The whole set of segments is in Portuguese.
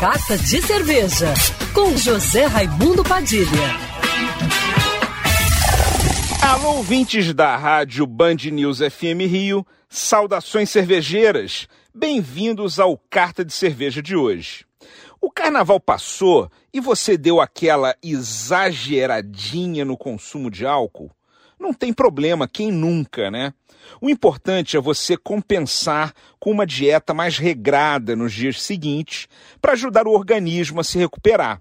Carta de Cerveja, com José Raimundo Padilha. Alô, ouvintes da rádio Band News FM Rio, saudações cervejeiras, bem-vindos ao Carta de Cerveja de hoje. O carnaval passou e você deu aquela exageradinha no consumo de álcool? Não tem problema, quem nunca, né? O importante é você compensar com uma dieta mais regrada nos dias seguintes para ajudar o organismo a se recuperar.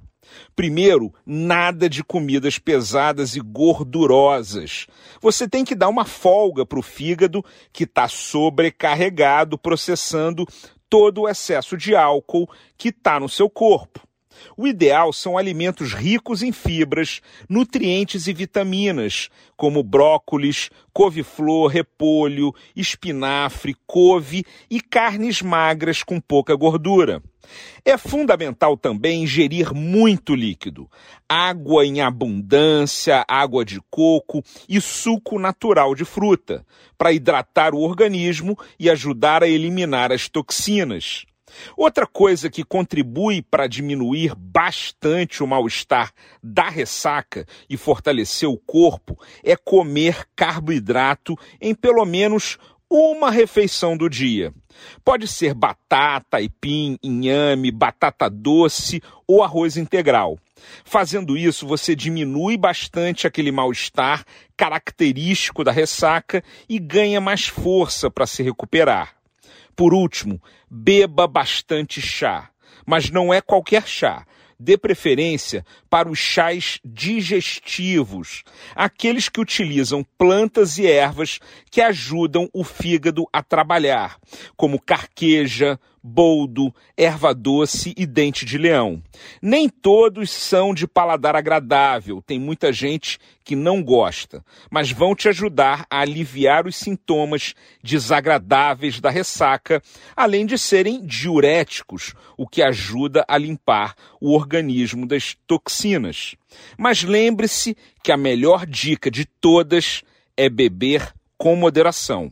Primeiro, nada de comidas pesadas e gordurosas. Você tem que dar uma folga para o fígado que está sobrecarregado processando todo o excesso de álcool que está no seu corpo. O ideal são alimentos ricos em fibras, nutrientes e vitaminas, como brócolis, couve-flor, repolho, espinafre, couve e carnes magras com pouca gordura. É fundamental também ingerir muito líquido, água em abundância, água de coco e suco natural de fruta, para hidratar o organismo e ajudar a eliminar as toxinas. Outra coisa que contribui para diminuir bastante o mal-estar da ressaca e fortalecer o corpo é comer carboidrato em pelo menos uma refeição do dia. Pode ser batata, aipim, inhame, batata doce ou arroz integral. Fazendo isso, você diminui bastante aquele mal-estar característico da ressaca e ganha mais força para se recuperar. Por último, beba bastante chá, mas não é qualquer chá. Dê preferência para os chás digestivos, aqueles que utilizam plantas e ervas que ajudam o fígado a trabalhar, como carqueja, boldo, erva doce e dente de leão. Nem todos são de paladar agradável, tem muita gente que não gosta, mas vão te ajudar a aliviar os sintomas desagradáveis da ressaca, além de serem diuréticos, o que ajuda a limpar o organismo das toxinas. Mas lembre-se que a melhor dica de todas é beber com moderação.